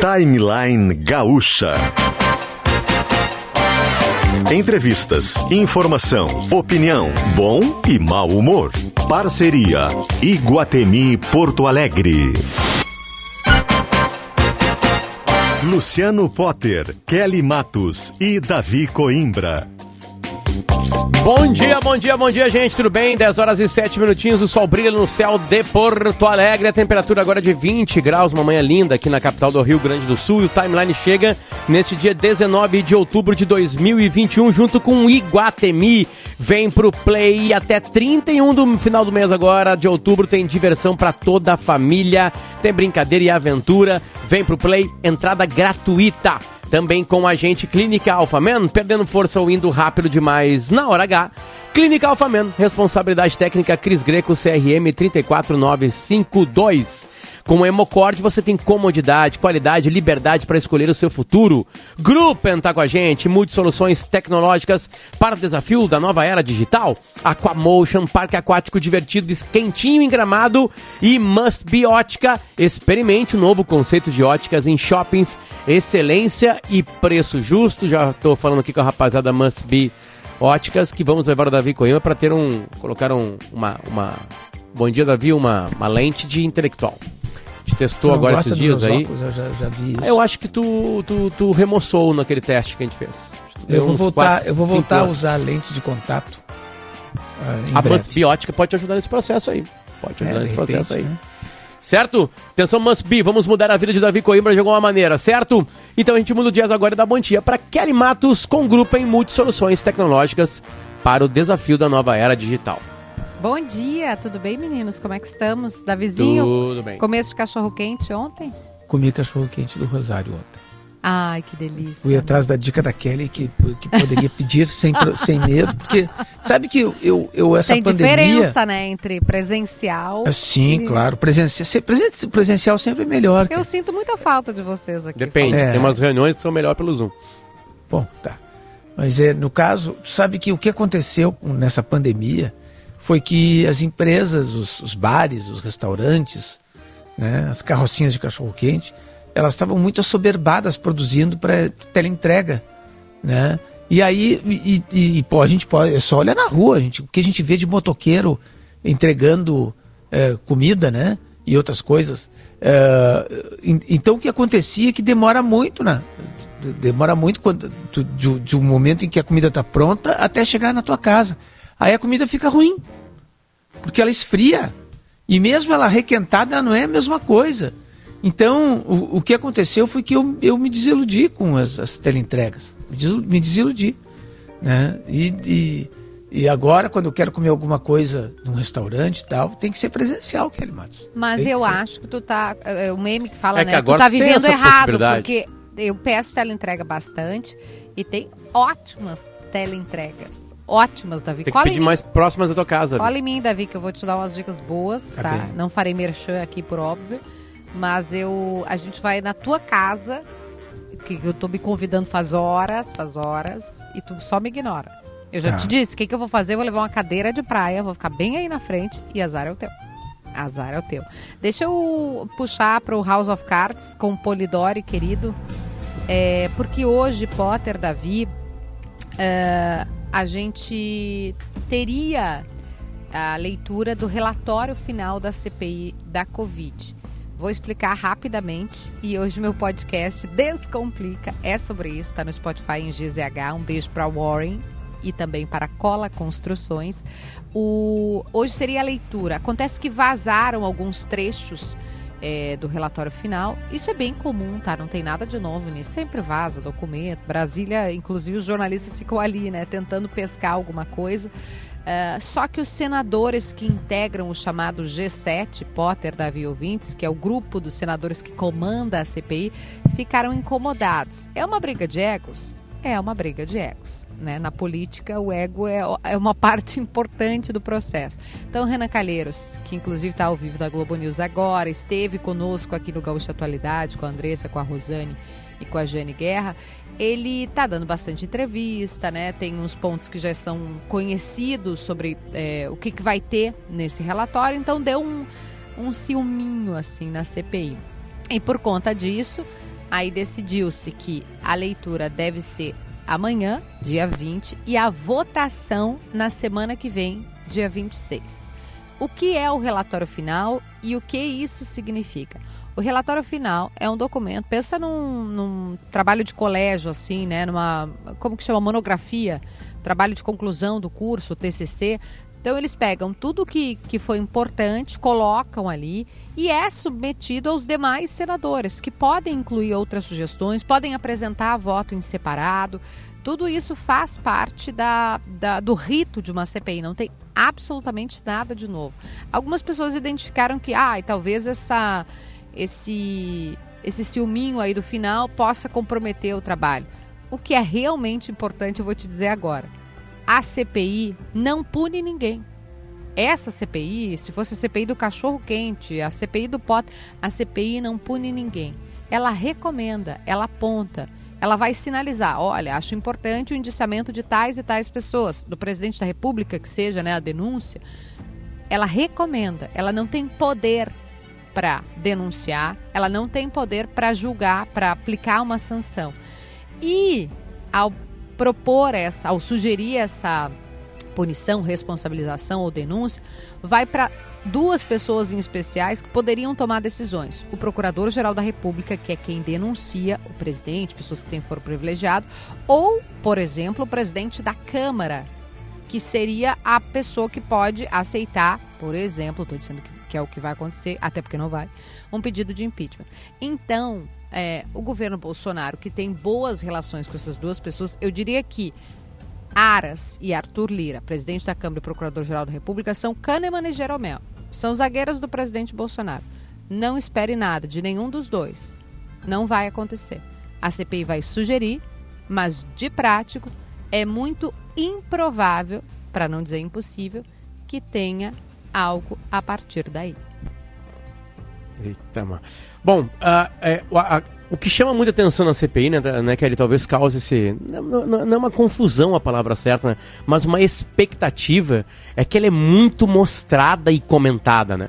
Timeline Gaúcha. Entrevistas, informação, opinião, bom e mau humor. Parceria Iguatemi Porto Alegre. Luciano Potter, Kelly Matos e Davi Coimbra. Bom dia, bom dia, bom dia, gente. Tudo bem? 10 horas e 7 minutinhos. O sol brilha no céu de Porto Alegre. A temperatura agora é de 20 graus. Uma manhã linda aqui na capital do Rio Grande do Sul. E o timeline chega neste dia 19 de outubro de 2021, junto com o Iguatemi. Vem pro Play até 31 do final do mês agora de outubro. Tem diversão para toda a família. Tem brincadeira e aventura. Vem pro Play, entrada gratuita. Também com a gente Clínica Alphaman, perdendo força ou indo rápido demais na hora H. Clínica Alphaman, responsabilidade técnica Cris Greco, CRM 34952. Com o Hemocord você tem comodidade, qualidade, liberdade para escolher o seu futuro. Gruppen tá com a gente, multisoluções tecnológicas para o desafio da nova era digital. Aquamotion, parque aquático divertido, quentinho em gramado e Must Be Ótica. Experimente o novo conceito de óticas em shoppings, excelência e preço justo. Já estou falando aqui com a rapaziada Must Be Óticas que vamos levar o Davi Coimbra para ter um, colocar um, uma, uma, bom dia Davi, uma, uma lente de intelectual gente testou agora esses dias aí. Óculos, eu já, já. Eu acho que tu, tu, tu remoçou naquele teste que a gente fez. Eu vou, voltar, quatro, eu vou voltar a usar lente de contato. Uh, a biótica pode te ajudar nesse processo aí. Pode te ajudar é, nesse repente, processo aí. Né? Certo? Atenção, must be. Vamos mudar a vida de Davi Coimbra de alguma maneira, certo? Então a gente muda o dias agora dá bom dia para Kelly Matos com grupo em multisoluções tecnológicas para o desafio da nova era digital. Bom dia, tudo bem, meninos? Como é que estamos? Davizinho? Tudo bem. Começo de cachorro-quente ontem? Comi cachorro-quente do Rosário ontem. Ai, que delícia. Fui atrás da dica da Kelly que, que poderia pedir sem, sem medo, porque sabe que eu, eu, eu essa Tem pandemia... Tem diferença, né, entre presencial... Ah, sim, e... claro. Presencial, presencial sempre é melhor. Eu sinto muita falta de vocês aqui. Depende, é. tem umas reuniões que são melhor pelo Zoom. Bom, tá. Mas é, no caso, sabe que o que aconteceu nessa pandemia foi que as empresas, os, os bares, os restaurantes, né, as carrocinhas de cachorro-quente, elas estavam muito assoberbadas produzindo para teleentrega, né? E aí, e, e, e, pô, a gente pode, é só olhar na rua, gente, o que a gente vê de motoqueiro entregando é, comida, né? E outras coisas. É, então, o que acontecia é que demora muito, né? Demora muito quando, de, de um momento em que a comida está pronta até chegar na tua casa. Aí a comida fica ruim, porque ela esfria. E mesmo ela requentada não é a mesma coisa. Então, o, o que aconteceu foi que eu, eu me desiludi com as, as teleentregas. Me desiludi. Né? E, e, e, agora, quando eu quero comer alguma coisa num restaurante e tal, tem que ser presencial, Kelly Matos. Mas eu ser. acho que tu tá. É o meme que fala, é né? Que tu tá vivendo errado, porque eu peço teleentrega bastante e tem ótimas teleentregas ótimas, Davi. Tem que pedir mais próximas da tua casa. Cola em mim, Davi, que eu vou te dar umas dicas boas, tá? tá? Não farei merchan aqui, por óbvio. Mas eu, a gente vai na tua casa, que eu tô me convidando faz horas, faz horas, e tu só me ignora. Eu já tá. te disse, o que, que eu vou fazer? Eu vou levar uma cadeira de praia, vou ficar bem aí na frente e azar é o teu. Azar é o teu. Deixa eu puxar para o House of Cards com o Polidori, querido. É, porque hoje, Potter, Davi, é, a gente teria a leitura do relatório final da CPI da Covid. Vou explicar rapidamente e hoje meu podcast Descomplica é sobre isso, está no Spotify em GZH. Um beijo para Warren e também para Cola Construções. O... Hoje seria a leitura. Acontece que vazaram alguns trechos é, do relatório final. Isso é bem comum, tá? Não tem nada de novo nisso. Sempre vaza documento. Brasília, inclusive, os jornalistas ficam ali, né? Tentando pescar alguma coisa. Uh, só que os senadores que integram o chamado G7, Potter, Davi Ouvintes, que é o grupo dos senadores que comanda a CPI, ficaram incomodados. É uma briga de egos? É uma briga de egos. Né? Na política, o ego é, é uma parte importante do processo. Então, Renan Calheiros, que inclusive está ao vivo da Globo News agora, esteve conosco aqui no Gaúcha Atualidade, com a Andressa, com a Rosane e com a Jane Guerra, ele está dando bastante entrevista, né? Tem uns pontos que já são conhecidos sobre é, o que, que vai ter nesse relatório, então deu um, um ciúminho assim na CPI. E por conta disso, Aí decidiu-se que a leitura deve ser amanhã, dia 20, e a votação na semana que vem, dia 26. O que é o relatório final e o que isso significa? O relatório final é um documento, pensa num, num, trabalho de colégio, assim, né? Numa, como que chama? Monografia, trabalho de conclusão do curso, TCC. Então, eles pegam tudo que, que foi importante, colocam ali e é submetido aos demais senadores, que podem incluir outras sugestões, podem apresentar voto em separado. Tudo isso faz parte da, da, do rito de uma CPI, não tem absolutamente nada de novo. Algumas pessoas identificaram que, ah, talvez essa, esse, esse ciúminho aí do final possa comprometer o trabalho. O que é realmente importante, eu vou te dizer agora a CPI não pune ninguém. Essa CPI, se fosse a CPI do cachorro quente, a CPI do pote, a CPI não pune ninguém. Ela recomenda, ela aponta, ela vai sinalizar, olha, acho importante o indiciamento de tais e tais pessoas, do presidente da República, que seja, né, a denúncia. Ela recomenda, ela não tem poder para denunciar, ela não tem poder para julgar, para aplicar uma sanção. E ao propor essa, ao sugerir essa punição, responsabilização ou denúncia, vai para duas pessoas em especiais que poderiam tomar decisões. O Procurador-Geral da República, que é quem denuncia o presidente, pessoas que têm foro privilegiado, ou, por exemplo, o presidente da Câmara, que seria a pessoa que pode aceitar, por exemplo, estou dizendo que, que é o que vai acontecer, até porque não vai, um pedido de impeachment. Então, é, o governo Bolsonaro, que tem boas relações com essas duas pessoas, eu diria que Aras e Arthur Lira, presidente da Câmara e Procurador-Geral da República, são Kahneman e Jeromel. São zagueiros do presidente Bolsonaro. Não espere nada de nenhum dos dois. Não vai acontecer. A CPI vai sugerir, mas de prático é muito improvável, para não dizer impossível, que tenha algo a partir daí. Eita, mano. Bom, é, a, o que chama muita atenção na CPI, né, né que ele talvez cause esse. Não, não, não, é uma confusão a palavra certa, né, mas uma expectativa, é que ela é muito mostrada e comentada, né?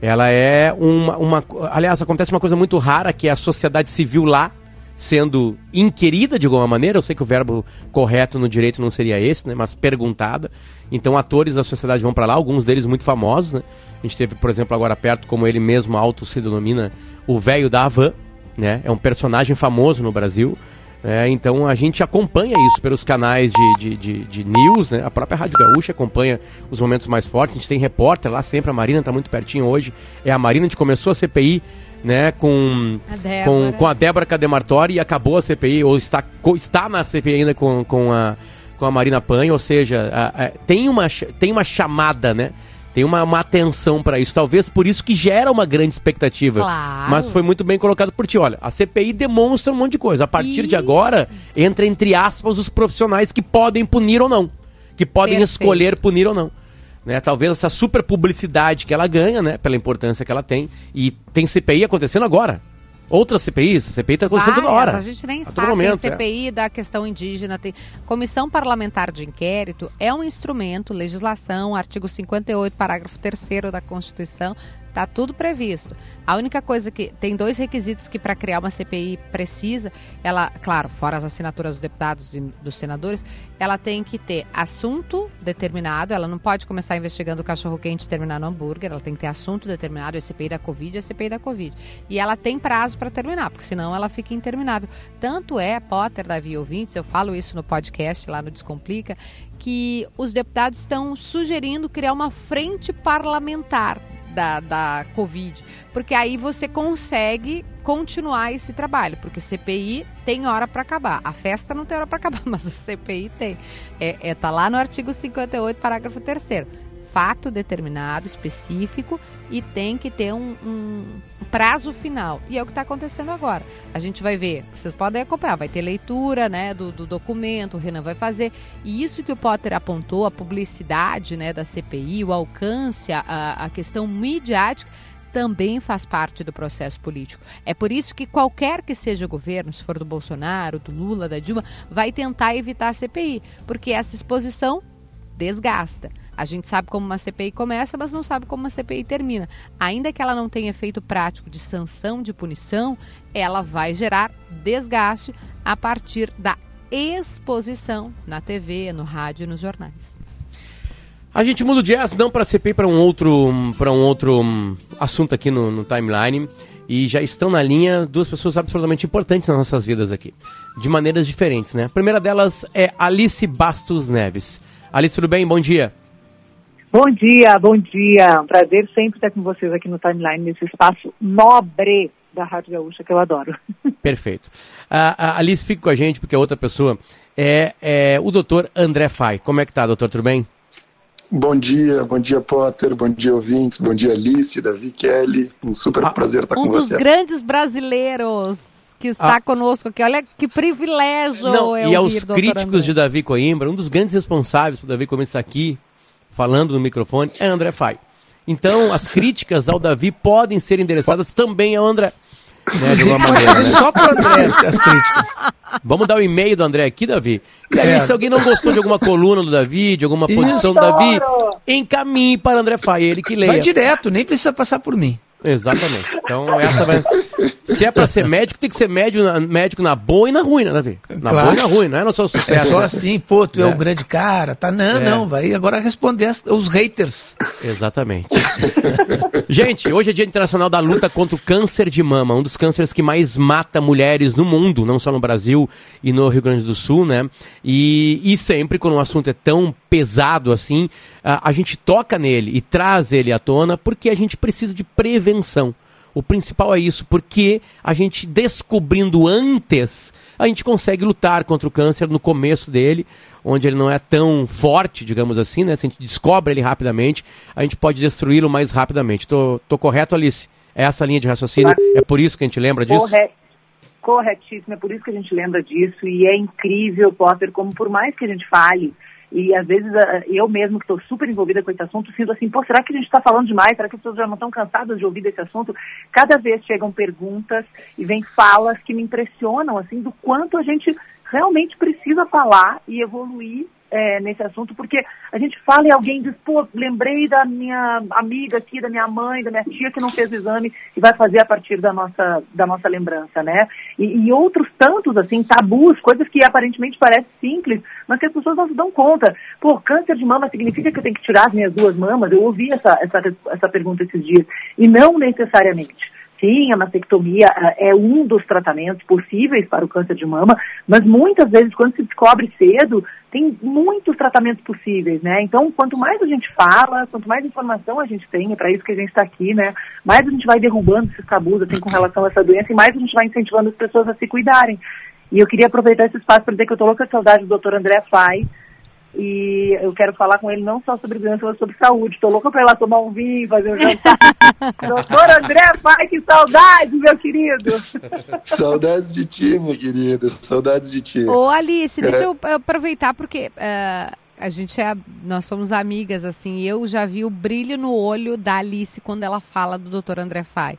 Ela é uma, uma. Aliás, acontece uma coisa muito rara que é a sociedade civil lá sendo inquirida de alguma maneira, eu sei que o verbo correto no direito não seria esse, né, mas perguntada. Então atores da sociedade vão para lá, alguns deles muito famosos, né? A gente teve, por exemplo, agora perto, como ele mesmo auto se denomina, o velho da Havan, né? É um personagem famoso no Brasil. É, então a gente acompanha isso pelos canais de, de, de, de, news, né? A própria Rádio Gaúcha acompanha os momentos mais fortes. A gente tem repórter lá sempre, a Marina está muito pertinho hoje. É a Marina, a gente começou a CPI né, com, a com, com a Débora Cademartori e acabou a CPI, ou está, está na CPI ainda com, com, a, com a Marina Panho, ou seja, a, a, tem, uma, tem uma chamada, né? Tem uma, uma atenção para isso. Talvez por isso que gera uma grande expectativa. Claro. Mas foi muito bem colocado por ti. Olha, a CPI demonstra um monte de coisa. A partir isso. de agora, entra entre aspas os profissionais que podem punir ou não. Que podem Perfeito. escolher punir ou não. Né? Talvez essa super publicidade que ela ganha, né? Pela importância que ela tem. E tem CPI acontecendo agora. Outras CPIs, a CPI está acontecendo toda hora. A gente nem sabe. Momento, tem CPI é. da questão indígena, tem Comissão Parlamentar de Inquérito é um instrumento, legislação, artigo 58, parágrafo 3 da Constituição, Está tudo previsto. A única coisa que tem dois requisitos que para criar uma CPI precisa, ela, claro, fora as assinaturas dos deputados e dos senadores, ela tem que ter assunto determinado, ela não pode começar investigando o cachorro quente e terminar no hambúrguer, ela tem que ter assunto determinado, é CPI da Covid, é CPI da Covid. E ela tem prazo para terminar, porque senão ela fica interminável. Tanto é, Potter, Davi ouvintes, eu falo isso no podcast lá no Descomplica, que os deputados estão sugerindo criar uma frente parlamentar da, da Covid, porque aí você consegue continuar esse trabalho, porque CPI tem hora para acabar. A festa não tem hora para acabar, mas a CPI tem. É, é, tá lá no artigo 58, parágrafo 3 fato determinado, específico, e tem que ter um, um prazo final. E é o que está acontecendo agora. A gente vai ver, vocês podem acompanhar, vai ter leitura né, do, do, documento, o Renan vai fazer. E isso que o Potter apontou, a publicidade né, da CPI, o alcance, a, a questão midiática, também faz parte do processo político. É por isso que qualquer que seja o governo, se for do Bolsonaro, do Lula, da Dilma, vai tentar evitar a CPI, porque essa exposição desgasta. A gente sabe como uma CPI começa, mas não sabe como uma CPI termina. Ainda que ela não tenha efeito prático de sanção, de punição, ela vai gerar desgaste a partir da exposição na TV, no rádio e nos jornais. A gente muda o jazz não para CPI para um outro para um outro um, assunto aqui no, no, timeline e já estão na linha duas pessoas absolutamente importantes nas nossas vidas aqui, de maneiras diferentes, né? A primeira delas é Alice Bastos Neves. Alice, tudo bem? Bom dia. Bom dia, bom dia. Prazer sempre estar com vocês aqui no timeline nesse espaço nobre da Rádio Gaúcha que eu adoro. Perfeito. A, a Alice fica com a gente porque a outra pessoa é, é o doutor André Fai. Como é que tá, doutor? Tudo bem? Bom dia, bom dia Potter, bom dia ouvintes, bom dia Alice, Davi, Kelly, um super ah, prazer estar um com vocês. Um dos grandes brasileiros que está ah. conosco aqui, olha que privilégio Não, E aos críticos de Davi Coimbra, um dos grandes responsáveis por Davi Coimbra estar aqui falando no microfone é André Fai. Então, as críticas ao Davi podem ser endereçadas também ao André. Né, de uma maneira, né? Só para André as críticas. Vamos dar o e-mail do André aqui, Davi. E aí, é. se alguém não gostou de alguma coluna do Davi, de alguma Isso. posição do Davi, encaminhe para André Fai, ele que leia. Vai direto, nem precisa passar por mim. Exatamente. Então, essa vai. Se é pra ser médico, tem que ser médico, médico na boa e na ruim, né, Davi? Na claro. boa e na ruim, não é no seu sucesso. É só né? assim, pô, tu é, é um grande cara, tá? Não, é. não, vai agora responder as, os haters. Exatamente. Gente, hoje é Dia Internacional da Luta contra o Câncer de Mama, um dos cânceres que mais mata mulheres no mundo, não só no Brasil e no Rio Grande do Sul, né? E, e sempre quando o assunto é tão pesado assim, a, a gente toca nele e traz ele à tona porque a gente precisa de prevenção. O principal é isso, porque a gente descobrindo antes, a gente consegue lutar contra o câncer no começo dele, onde ele não é tão forte, digamos assim, né? Se a gente descobre ele rapidamente, a gente pode destruí-lo mais rapidamente. Tô, tô correto, Alice? É essa linha de raciocínio? É por isso que a gente lembra disso? Correto. Corretíssimo, é por isso que a gente lembra disso e é incrível, Potter, como por mais que a gente fale, e às vezes eu mesmo que estou super envolvida com esse assunto, sinto assim, pô, será que a gente está falando demais? Será que as pessoas já não estão cansadas de ouvir desse assunto? Cada vez chegam perguntas e vem falas que me impressionam, assim, do quanto a gente realmente precisa falar e evoluir é, nesse assunto, porque a gente fala e alguém diz, pô, lembrei da minha amiga aqui, da minha mãe, da minha tia que não fez o exame e vai fazer a partir da nossa, da nossa lembrança, né? E, e outros tantos, assim, tabus, coisas que aparentemente parecem simples, mas que as pessoas não se dão conta. Pô, câncer de mama significa que eu tenho que tirar as minhas duas mamas? Eu ouvi essa, essa, essa pergunta esses dias. E não necessariamente. Sim, a mastectomia é um dos tratamentos possíveis para o câncer de mama, mas muitas vezes, quando se descobre cedo, tem muitos tratamentos possíveis, né? Então, quanto mais a gente fala, quanto mais informação a gente tem, é para isso que a gente está aqui, né? Mais a gente vai derrubando esses tabus assim, com relação a essa doença e mais a gente vai incentivando as pessoas a se cuidarem. E eu queria aproveitar esse espaço para dizer que eu estou louca de saudade do Dr. André Fai, e eu quero falar com ele não só sobre doença, mas sobre saúde. Estou louca para ir lá tomar um vinho, fazer um jantar. Doutor André, pai, que saudade, meu querido. Saudades de ti, minha querida. Saudades de ti. Ô, Alice, deixa eu aproveitar, porque uh, a gente é. Nós somos amigas, assim. Eu já vi o brilho no olho da Alice quando ela fala do Dr. André Fai.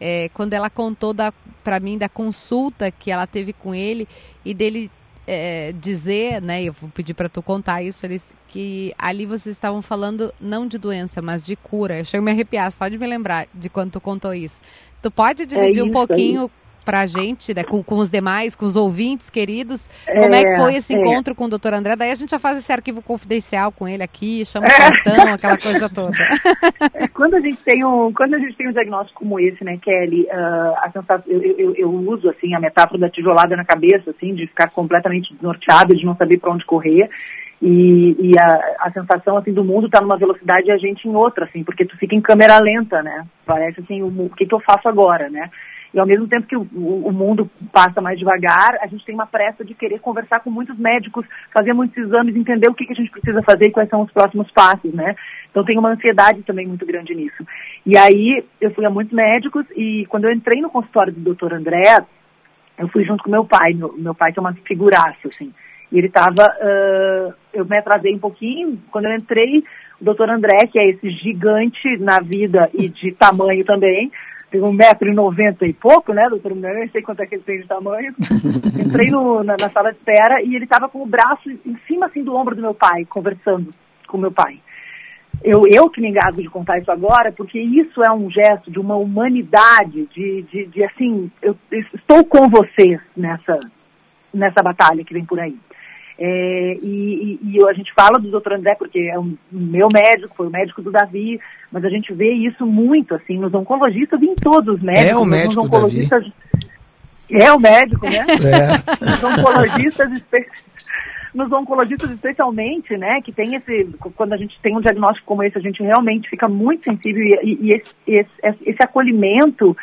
É, quando ela contou para mim da consulta que ela teve com ele e dele é, dizer, né, eu vou pedir para tu contar isso, eles, que ali vocês estavam falando não de doença, mas de cura. Eu chego a me arrepiar só de me lembrar de quando tu contou isso. Tu pode dividir é um pouquinho para a gente, né, com, com os demais, com os ouvintes queridos, é, como é que foi esse é. encontro com o doutor André? Daí a gente já faz esse arquivo confidencial com ele aqui, chama o Faustão, aquela coisa toda. É, quando a gente tem um, quando a gente tem um diagnóstico como esse, né, Kelly, uh, a sensação, eu, eu, eu, uso assim a metáfora da tijolada na cabeça, assim, de ficar completamente desnorteado, de não saber para onde correr. E, e a, a, sensação assim do mundo está numa velocidade e a gente em outra, assim, porque tu fica em câmera lenta, né? Parece assim, o, o que, que eu faço agora, né? E ao mesmo tempo que o, o, mundo passa mais devagar, a gente tem uma pressa de querer conversar com muitos médicos, fazer muitos exames, entender o que, que a gente precisa fazer e quais são os próximos passos, né? Então tem uma ansiedade também muito grande nisso. E aí eu fui a muitos médicos e quando eu entrei no consultório do Dr. André, eu fui junto com meu pai, meu, meu pai é uma figuraça, assim. E ele estava, uh, eu me atrasei um pouquinho, quando eu entrei, o doutor André, que é esse gigante na vida e de tamanho também, tem um metro e noventa e pouco, né, doutor Mulher? Nem sei quanto é que ele tem de tamanho. Entrei no, na, na, sala de espera e ele estava com o braço em cima, assim, do ombro do meu pai, conversando com meu pai. eu, eu que me engasgo de contar isso agora, porque isso é um gesto de uma humanidade, de, de, de assim, eu, eu estou com vocês nessa, nessa batalha que vem por aí. É, e, e, e, a gente fala do doutor André porque é um, meu médico, foi o médico do Davi, mas a gente vê isso muito, assim, nos oncologistas e em todos os médicos. É o médico nos oncologistas, Davi. É o médico, né? É. Os oncologistas, nos oncologistas especialmente, né, que tem esse, quando a gente tem um diagnóstico como esse, a gente realmente fica muito sensível e, e esse, esse, esse, acolhimento,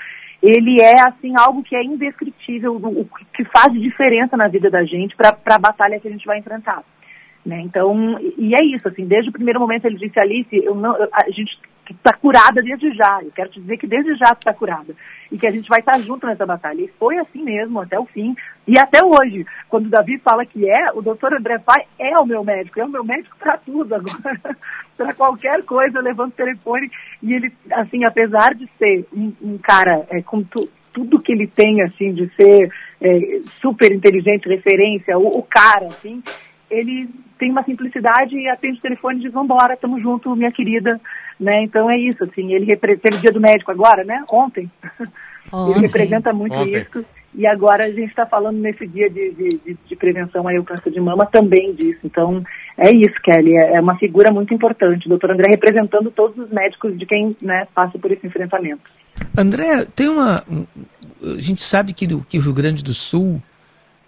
ele é, assim, algo que é indescritível, o que faz diferença na vida da gente para a batalha que a gente vai enfrentar. Né? Então, e é isso, assim, desde o primeiro momento ele disse, Alice, eu não, a gente está curada desde já, eu quero te dizer que desde já está curada, e que a gente vai estar junto nessa batalha. E foi assim mesmo, até o fim, e até hoje, quando o Davi fala que é, o doutor André Pai é o meu médico, é o meu médico para tudo agora, para qualquer coisa, eu levanto o telefone, e ele, assim, apesar de ser um, um cara é, com tu, tudo que ele tem, assim, de ser é, super inteligente, referência, o, o cara, assim, ele tem uma simplicidade e atende o telefone e diz, vambora, tamo junto, minha querida, né? Então é isso, assim, ele representa, o dia do médico agora, né? Ontem. Ontem. ele representa muito Ontem. isso. E agora a gente está falando nesse dia de, de, de, prevenção ao câncer de mama também disso. Então, é isso, Kelly. É, é uma figura muito importante. O doutor André representando todos os médicos de quem né, passa por esse enfrentamento. André, tem uma. A gente sabe que, que o Rio Grande do Sul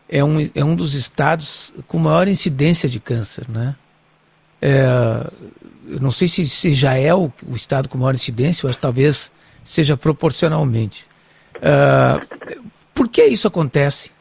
é um, é um dos estados com maior incidência de câncer, né? É, eu não sei se, se já é o, o, estado com maior incidência, ou talvez seja proporcionalmente. É, por que isso acontece?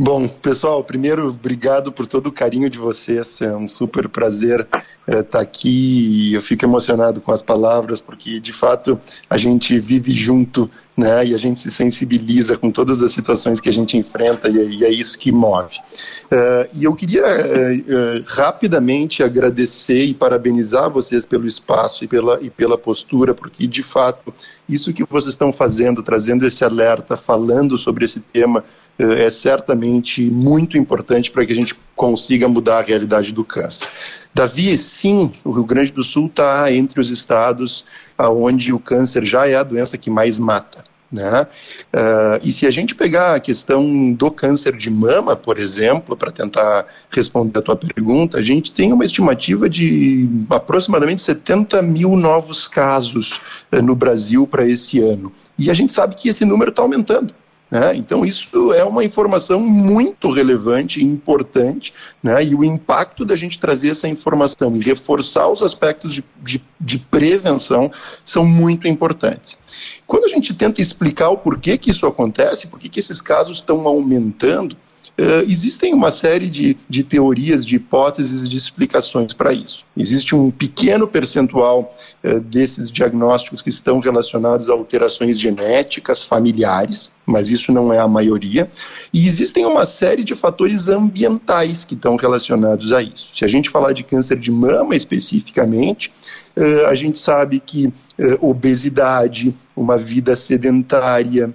Bom, pessoal, primeiro, obrigado por todo o carinho de vocês. É um super prazer estar é, tá aqui. Eu fico emocionado com as palavras, porque de fato a gente vive junto, né? E a gente se sensibiliza com todas as situações que a gente enfrenta, e, é, e é isso que move. Uh, e eu queria uh, uh, rapidamente agradecer e parabenizar vocês pelo espaço e pela, e pela postura, porque de fato isso que vocês estão fazendo, trazendo esse alerta, falando sobre esse tema é certamente muito importante para que a gente consiga mudar a realidade do câncer. Davi, sim, o Rio Grande do Sul está entre os estados onde o câncer já é a doença que mais mata. Né? Uh, e se a gente pegar a questão do câncer de mama, por exemplo, para tentar responder a tua pergunta, a gente tem uma estimativa de aproximadamente 70 mil novos casos uh, no Brasil para esse ano. E a gente sabe que esse número está aumentando. Né? Então, isso é uma informação muito relevante e importante, né? e o impacto da gente trazer essa informação e reforçar os aspectos de, de, de prevenção são muito importantes. Quando a gente tenta explicar o porquê que isso acontece, por que esses casos estão aumentando, Uh, existem uma série de, de teorias, de hipóteses, de explicações para isso. Existe um pequeno percentual uh, desses diagnósticos que estão relacionados a alterações genéticas familiares, mas isso não é a maioria. E existem uma série de fatores ambientais que estão relacionados a isso. Se a gente falar de câncer de mama especificamente, uh, a gente sabe que obesidade, uma vida sedentária,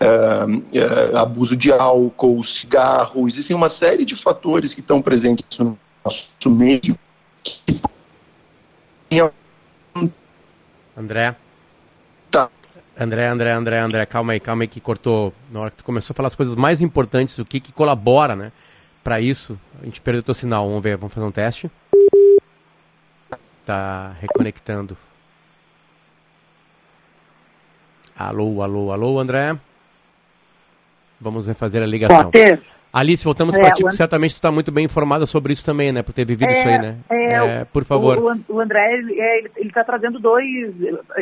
Uh, abuso de álcool, cigarro, existem uma série de fatores que estão presentes no nosso meio. André? Tá. André, André, André, André, calma aí, calma aí que cortou. Na hora que tu começou a falar as coisas mais importantes, o que, que colabora, né? Para isso, a gente perdeu o sinal. Vamos ver, vamos fazer um teste. Tá reconectando. Alô, alô, alô, André. Vamos refazer a ligação. Pode Alice, voltamos é, para ti, porque certamente você está muito bem informada sobre isso também, né? Por ter vivido é, isso aí, né? É, é por favor. O, o André, ele está trazendo dois.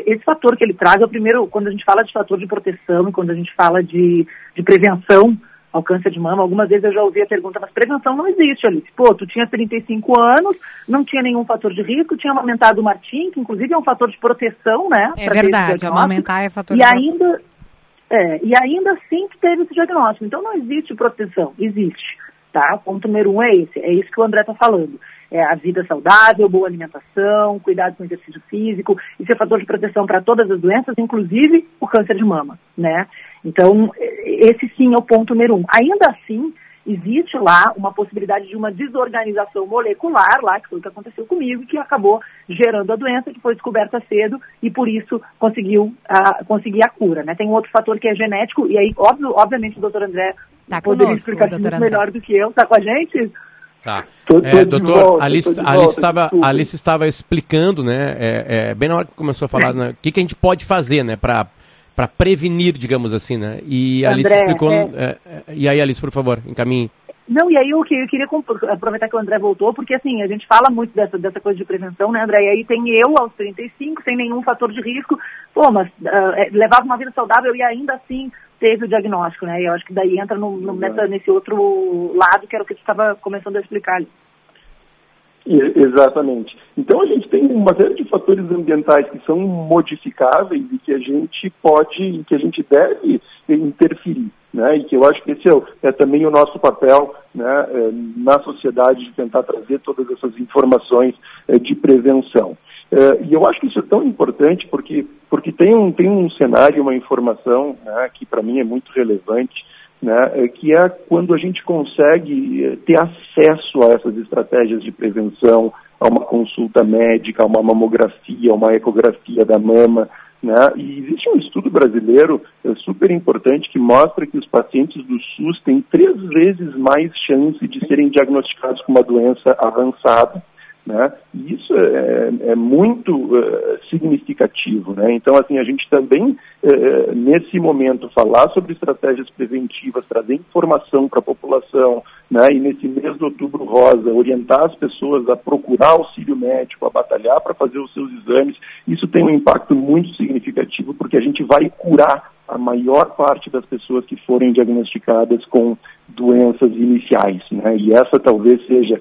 Esse fator que ele traz é o primeiro, quando a gente fala de fator de proteção e quando a gente fala de, de prevenção ao câncer de mama, algumas vezes eu já ouvi a pergunta, mas prevenção não existe, Alice. Pô, tu tinha 35 anos, não tinha nenhum fator de risco, tinha amamentado o Martim, que inclusive é um fator de proteção, né? É verdade, amamentar é fator e de ainda é, e ainda assim que teve esse diagnóstico. Então não existe proteção, existe. Tá? Ponto número um é esse, é isso que o André está falando. É a vida saudável, boa alimentação, cuidado com o exercício físico, isso é fator de proteção para todas as doenças, inclusive o câncer de mama, né? Então, esse sim é o ponto número um. Ainda assim, existe lá uma possibilidade de uma desorganização molecular lá, que foi o que aconteceu comigo, que acabou gerando a doença, que foi descoberta cedo e por isso conseguiu uh, conseguir a cura. Né? Tem um outro fator que é genético, e aí, óbvio, obviamente, o doutor André tá poderia conosco, explicar isso melhor do que eu. Está com a gente? Tá. É, doutor, volta, Alice, Alice, estava, Alice estava explicando, né, é, é, bem na hora que começou a falar, né, o que, que a gente pode fazer, né, para para prevenir, digamos assim, né? E a Alice André, explicou. É... É, é... e aí, Alice, por favor, encaminhe. Não, e aí eu, eu queria aproveitar que o André voltou, porque assim, a gente fala muito dessa, dessa coisa de prevenção, né, André? E aí tem eu aos 35, sem nenhum fator de risco, pô, mas uh, levava uma vida saudável e ainda assim teve o diagnóstico, né? E eu acho que daí entra no, no nessa, nesse outro lado que era o que você estava começando a explicar ali. Exatamente. Então a gente tem uma série de fatores ambientais que são modificáveis e que a gente pode, que a gente deve interferir, né? E que eu acho que esse é, é também o nosso papel, né, é, na sociedade de tentar trazer todas essas informações é, de prevenção. É, e eu acho que isso é tão importante porque porque tem um tem um cenário, uma informação, né, que para mim é muito relevante né, é que é quando a gente consegue eh, ter acesso a essas estratégias de prevenção, a uma consulta médica, a uma mamografia, a uma ecografia da mama. Né? E existe um estudo brasileiro é, super importante que mostra que os pacientes do SUS têm três vezes mais chance de serem diagnosticados com uma doença avançada né? E isso é, é muito uh, significativo. Né? Então, assim, a gente também, uh, nesse momento, falar sobre estratégias preventivas, trazer informação para a população, né? e nesse mês de outubro rosa, orientar as pessoas a procurar auxílio médico, a batalhar para fazer os seus exames, isso tem um impacto muito significativo, porque a gente vai curar a maior parte das pessoas que forem diagnosticadas com doenças iniciais. Né? E essa talvez seja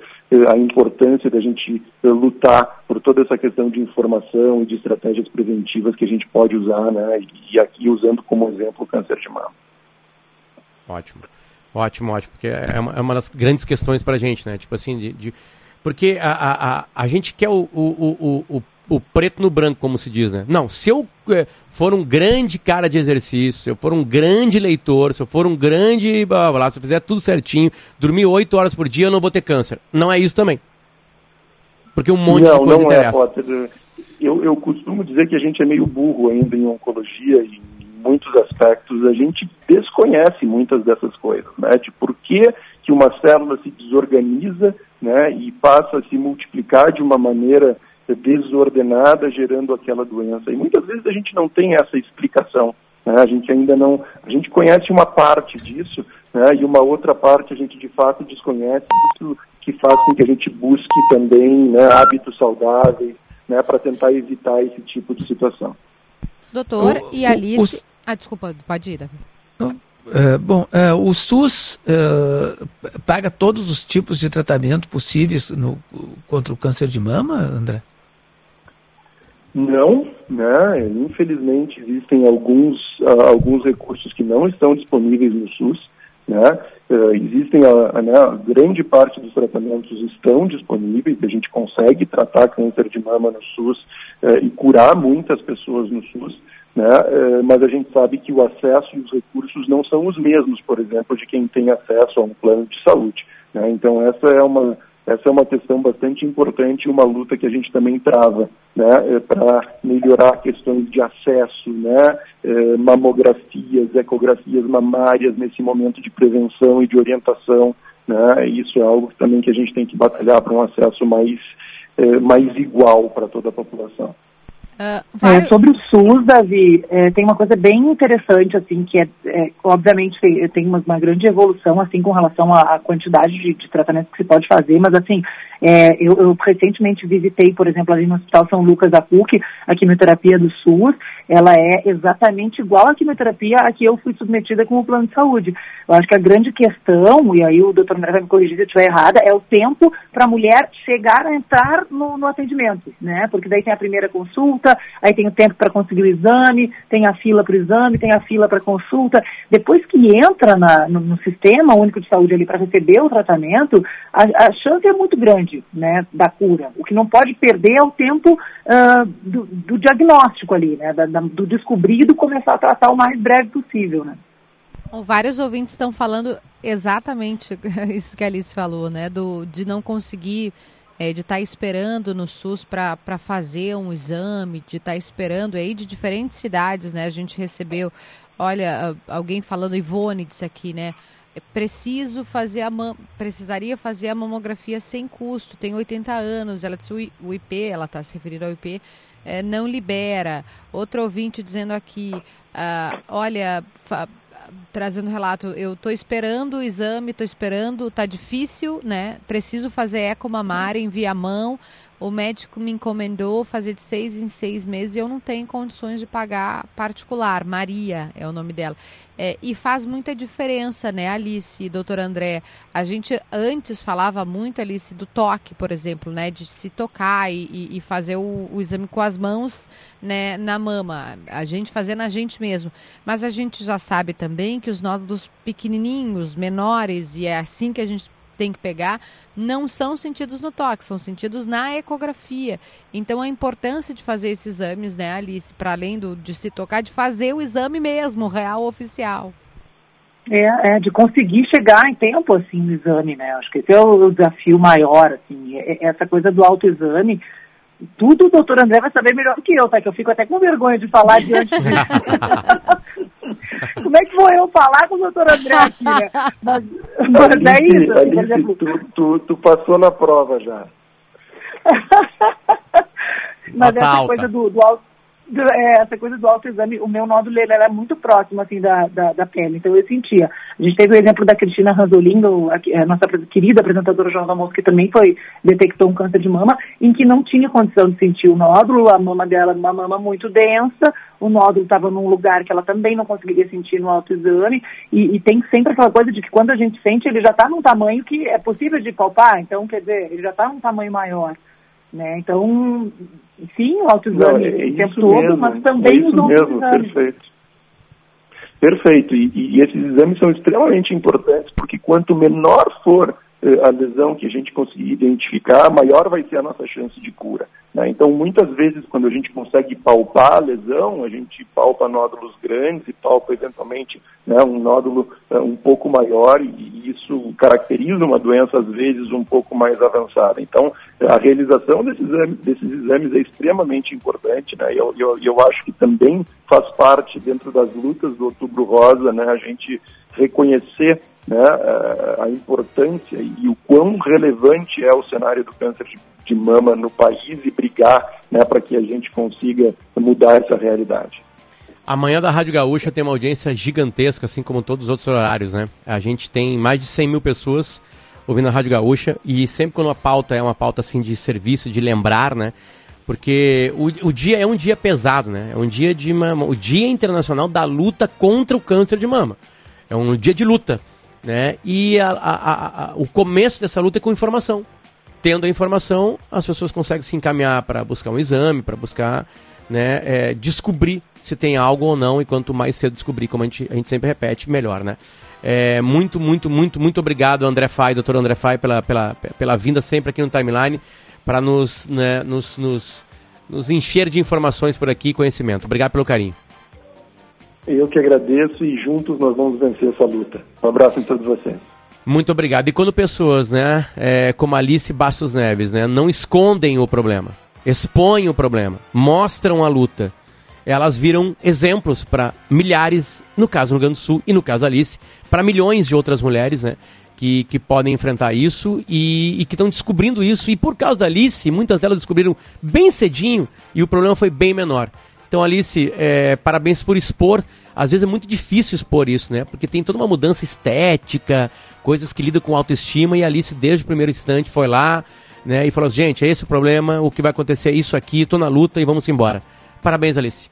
a importância da gente eh, lutar por toda essa questão de informação e de estratégias preventivas que a gente pode usar, né? E aqui usando como exemplo o câncer de mama. Ótimo, ótimo, ótimo, porque é uma, é uma das grandes questões para a gente, né? Tipo assim, de, de porque a, a, a, a gente quer o, o, o, o o preto no branco, como se diz, né? Não, se eu é, for um grande cara de exercício, se eu for um grande leitor, se eu for um grande. Blá, blá, se eu fizer tudo certinho, dormir oito horas por dia, eu não vou ter câncer. Não é isso também. Porque um monte não, de coisa não é, interessa. É, Potter. Eu, eu costumo dizer que a gente é meio burro ainda em oncologia e em muitos aspectos. A gente desconhece muitas dessas coisas, né? De por que, que uma célula se desorganiza né, e passa a se multiplicar de uma maneira desordenada, gerando aquela doença. E muitas vezes a gente não tem essa explicação. Né? A gente ainda não, a gente conhece uma parte disso, né? e uma outra parte a gente de fato desconhece. Isso que faz com que a gente busque também né, hábitos saudáveis, né, para tentar evitar esse tipo de situação. Doutor, o, e Alice. O, ah, desculpa, pode ir, Davi. Uh, bom, uh, o SUS uh, paga todos os tipos de tratamento possíveis no, contra o câncer de mama, André? Não, né? Infelizmente existem alguns, uh, alguns recursos que não estão disponíveis no SUS, né? Uh, existem a, a, né, a, grande parte dos tratamentos estão disponíveis, a gente consegue tratar câncer de mama no SUS uh, e curar muitas pessoas no SUS, né? mas a gente sabe que o acesso e os recursos não são os mesmos, por exemplo, de quem tem acesso a um plano de saúde. Né? Então essa é uma essa é uma questão bastante importante uma luta que a gente também trava, né, é para melhorar questões de acesso, né, é, mamografias, ecografias mamárias nesse momento de prevenção e de orientação, né, isso é algo também que a gente tem que batalhar para um acesso mais, é, mais igual para toda a população. Uh, vai... é, sobre o SUS, Davi, é, tem uma coisa bem interessante, assim, que é, é obviamente tem, uma, uma, grande evolução, assim, com relação à, à quantidade de, de tratamentos que se pode fazer, mas, assim, é, eu, eu, recentemente visitei, por exemplo, ali no Hospital São Lucas da PUC, a quimioterapia do SUS, ela é exatamente igual à quimioterapia a que eu fui submetida com o plano de saúde. Eu acho que a grande questão, e aí o doutor André vai me corrigir se eu estiver errada, é o tempo para a mulher chegar a entrar no, no, atendimento, né? Porque daí tem a primeira consulta, aí tem o tempo para conseguir o exame, tem a fila para o exame, tem a fila para consulta. Depois que entra na, no, no, sistema único de saúde ali para receber o tratamento, a, a chance é muito grande né, da cura. O que não pode perder é o tempo uh, do, do, diagnóstico ali, né, da, da, do descobrido começar a tratar o mais breve possível. Né. Vários ouvintes estão falando exatamente isso que a Alice falou, né? Do, de não conseguir, é, de estar tá esperando no SUS para fazer um exame, de estar tá esperando aí de diferentes cidades, né? A gente recebeu, olha, alguém falando, Ivone disse aqui, né? preciso fazer a precisaria fazer a mamografia sem custo, tem 80 anos, ela disse o IP, ela está se referindo ao IP, é, não libera. Outro ouvinte dizendo aqui, uh, olha, trazendo relato, eu estou esperando o exame, estou esperando, está difícil, né? Preciso fazer eco mamária em via mão, o médico me encomendou fazer de seis em seis meses e eu não tenho condições de pagar particular. Maria é o nome dela. É, e faz muita diferença, né, Alice doutor André? A gente antes falava muito, Alice, do toque, por exemplo, né, de se tocar e, e fazer o, o, exame com as mãos né, na mama. A gente fazendo a gente mesmo. Mas a gente já sabe também que os nódulos pequenininhos, menores, e é assim que a gente tem que pegar não são sentidos no toque, são sentidos na ecografia. Então a importância de fazer esses exames, né, Alice, para além do, de se tocar, de fazer o exame mesmo, real oficial. É, é, de conseguir chegar em tempo, assim, no exame, né? Acho que esse é o, o desafio maior, assim, é, é essa coisa do autoexame. Tudo o doutor André vai saber melhor do que eu, tá? Que eu fico até com vergonha de falar diante disso. Como é que vou eu falar com o doutor André aqui, né? Mas, mas Alice, é isso. Alice, tu, tu, tu passou na prova já. mas essa alta. coisa do, do essa coisa do autoexame, o meu nódulo ele era muito próximo assim da, da, da, pele, então eu sentia. A gente teve o exemplo da Cristina Ranzolin, a, a nossa querida apresentadora João da Moça, que também foi, detectou um câncer de mama, em que não tinha condição de sentir o nódulo, a mama dela uma mama muito densa, o nódulo estava num lugar que ela também não conseguiria sentir no autoexame, e, e tem sempre aquela coisa de que quando a gente sente, ele já está num tamanho que é possível de palpar, então quer dizer, ele já está num tamanho maior. Né? Então, sim, o autoexame é o tempo todo, mesmo, mas também é os outros mesmo, exames. Perfeito. Perfeito. E, e, esses exames são extremamente importantes, porque quanto menor for eh, a lesão que a gente conseguir identificar, maior vai ser a nossa chance de cura. Né? Então, muitas vezes, quando a gente consegue palpar a lesão, a gente palpa nódulos grandes e palpa, eventualmente, né, um nódulo uh, um pouco maior, e isso caracteriza uma doença, às vezes, um pouco mais avançada. Então, a realização desses exames, desses exames é extremamente importante, né? eu, eu, eu acho que também faz parte, dentro das lutas do Outubro Rosa, né, a gente reconhecer né, eh, a importância e o quão relevante é o cenário do câncer de mama no país e brigar né, para que a gente consiga mudar essa realidade. Amanhã da Rádio Gaúcha tem uma audiência gigantesca, assim como todos os outros horários, né? A gente tem mais de 100 mil pessoas ouvindo a Rádio Gaúcha e sempre quando a pauta é uma pauta assim de serviço, de lembrar, né? Porque o, o dia é um dia pesado, né? É um dia de mama, o Dia Internacional da Luta contra o Câncer de Mama. É um dia de luta, né? E a, a, a, o começo dessa luta é com informação tendo a informação, as pessoas conseguem se encaminhar para buscar um exame, para buscar né, é, descobrir se tem algo ou não, e quanto mais cedo descobrir, como a gente, a gente sempre repete, melhor, né? É, muito, muito, muito, muito obrigado, André Fai, doutor André Fai, pela, pela, pela vinda sempre aqui no Timeline, para nos, né, nos, nos, nos encher de informações por aqui e conhecimento. Obrigado pelo carinho. Eu que agradeço e juntos nós vamos vencer essa luta. Um abraço em todos vocês. Muito obrigado. E quando pessoas, né, é, como Alice Bastos Neves, né, não escondem o problema, expõem o problema, mostram a luta, elas viram exemplos para milhares, no caso no Rio Grande do Sul e no caso Alice, para milhões de outras mulheres, né, que, que podem enfrentar isso e, e que estão descobrindo isso. E por causa da Alice, muitas delas descobriram bem cedinho e o problema foi bem menor. Então, Alice, é, parabéns por expor. Às vezes é muito difícil expor isso, né? Porque tem toda uma mudança estética, coisas que lidam com autoestima, e Alice, desde o primeiro instante, foi lá né, e falou: gente, é esse o problema, o que vai acontecer é isso aqui, estou na luta e vamos embora. Parabéns, Alice.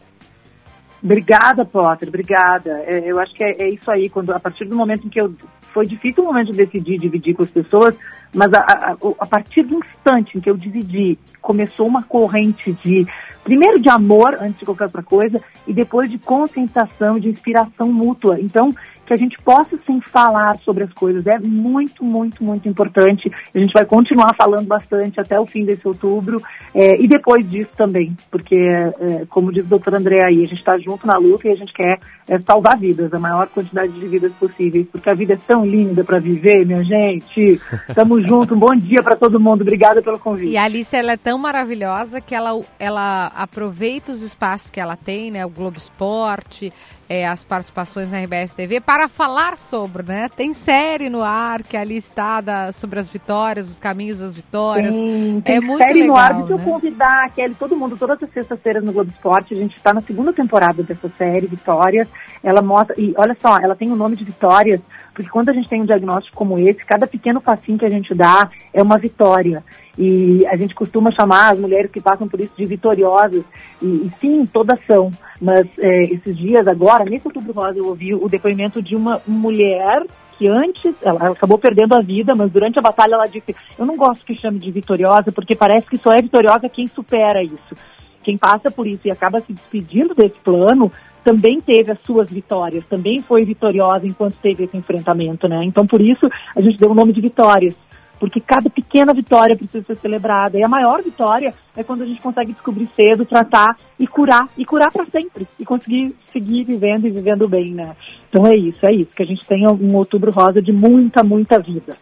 Obrigada, Potter, obrigada. É, eu acho que é, é, isso aí, quando a partir do momento em que eu. Foi difícil o momento de decidir dividir com as pessoas, mas a, a, a partir do instante em que eu dividi, começou uma corrente de primeiro de amor, antes de qualquer outra coisa, e depois de conscientização, de inspiração mútua. Então, que a gente possa sim falar sobre as coisas. É muito, muito, muito importante. A gente vai continuar falando bastante até o fim desse outubro é, e depois disso também, porque, é, como diz o doutor André aí, a gente está junto na luta e a gente quer é, salvar vidas, a maior quantidade de vidas possíveis, porque a vida é tão linda para viver, minha gente. Estamos juntos. Um bom dia para todo mundo. Obrigada pelo convite. E a Alice ela é tão maravilhosa que ela, ela aproveita os espaços que ela tem, né? O Globo Esporte, é, as participações na RBS TV para falar sobre, né? Tem série no ar que ali está da, sobre as vitórias, os caminhos das vitórias. Sim, tem é muito série legal, no ar. Deixa né? eu convidar a Kelly, todo mundo, todas as sextas-feiras no Globo Esporte. A gente está na segunda temporada dessa série, Vitórias. Ela mostra, e olha só, ela tem o um nome de Vitórias, porque quando a gente tem um diagnóstico como esse, cada pequeno passinho que a gente dá é uma vitória. E a gente costuma chamar as mulheres que passam por isso de vitoriosas. E, e sim, todas são. Mas é, esses dias agora, nesse outubro rosa, eu ouvi o depoimento de uma mulher que antes, ela, ela, acabou perdendo a vida, mas durante a batalha ela disse, eu não gosto que chame de vitoriosa, porque parece que só é vitoriosa quem supera isso. Quem passa por isso e acaba se despedindo desse plano, também teve as suas vitórias, também foi vitoriosa enquanto teve esse enfrentamento, né? Então, por isso, a gente deu o nome de vitórias porque cada pequena vitória precisa ser celebrada. E a maior vitória é quando a gente consegue descobrir cedo, tratar e curar, e curar para sempre, e conseguir seguir vivendo e vivendo bem, né? Então é isso, é isso, que a gente tenha um outubro rosa de muita, muita vida.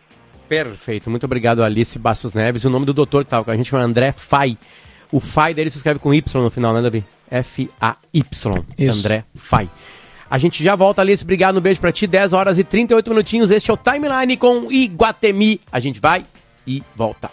Perfeito, muito obrigado Alice Bastos Neves. O nome do doutor que com a gente é André Fai. O Fai dele se escreve com Y no final, né, Davi? F-A-Y. André Fai. A gente já volta, Alice. Obrigado, um beijo pra ti. 10 horas e 38 minutinhos. Este é o Timeline com Iguatemi. A gente vai e volta.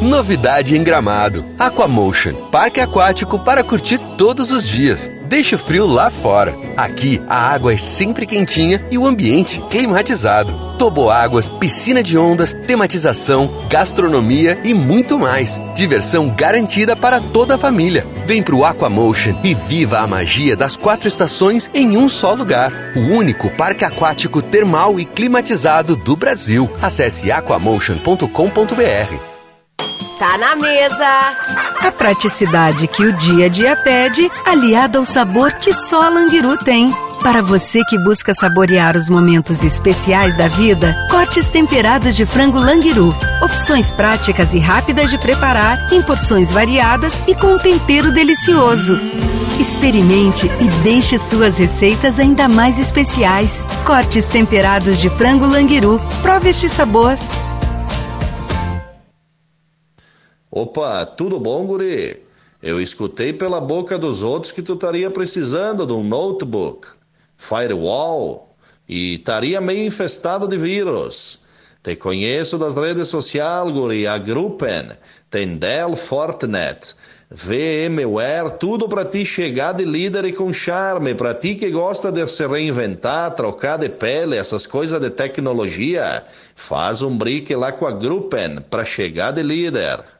Novidade em Gramado. Aquamotion, parque aquático para curtir todos os dias. Deixe o frio lá fora. Aqui, a água é sempre quentinha e o ambiente climatizado. Toboáguas, piscina de ondas, tematização, gastronomia e muito mais. Diversão garantida para toda a família. Vem pro Aquamotion e viva a magia das quatro estações em um só lugar. O único parque aquático termal e climatizado do Brasil. Acesse aquamotion.com.br. Tá na mesa! A praticidade que o dia a dia pede, aliada ao sabor que só a Languiru tem. Para você que busca saborear os momentos especiais da vida, cortes temperados de frango Languiru. Opções práticas e rápidas de preparar, em porções variadas e com um tempero delicioso. Experimente e deixe suas receitas ainda mais especiais. Cortes temperados de frango Languiru. Prove este sabor. Opa, tudo bom, guri? Eu escutei pela boca dos outros que tu estaria precisando de um notebook, firewall e estaria meio infestado de vírus. Te conheço das redes sociais, guri, a Gruppen, Dell Fortinet, VMware, tudo para ti chegar de líder e com charme, para ti que gosta de se reinventar, trocar de pele, essas coisas de tecnologia. Faz um brique lá com a Gruppen para chegar de líder.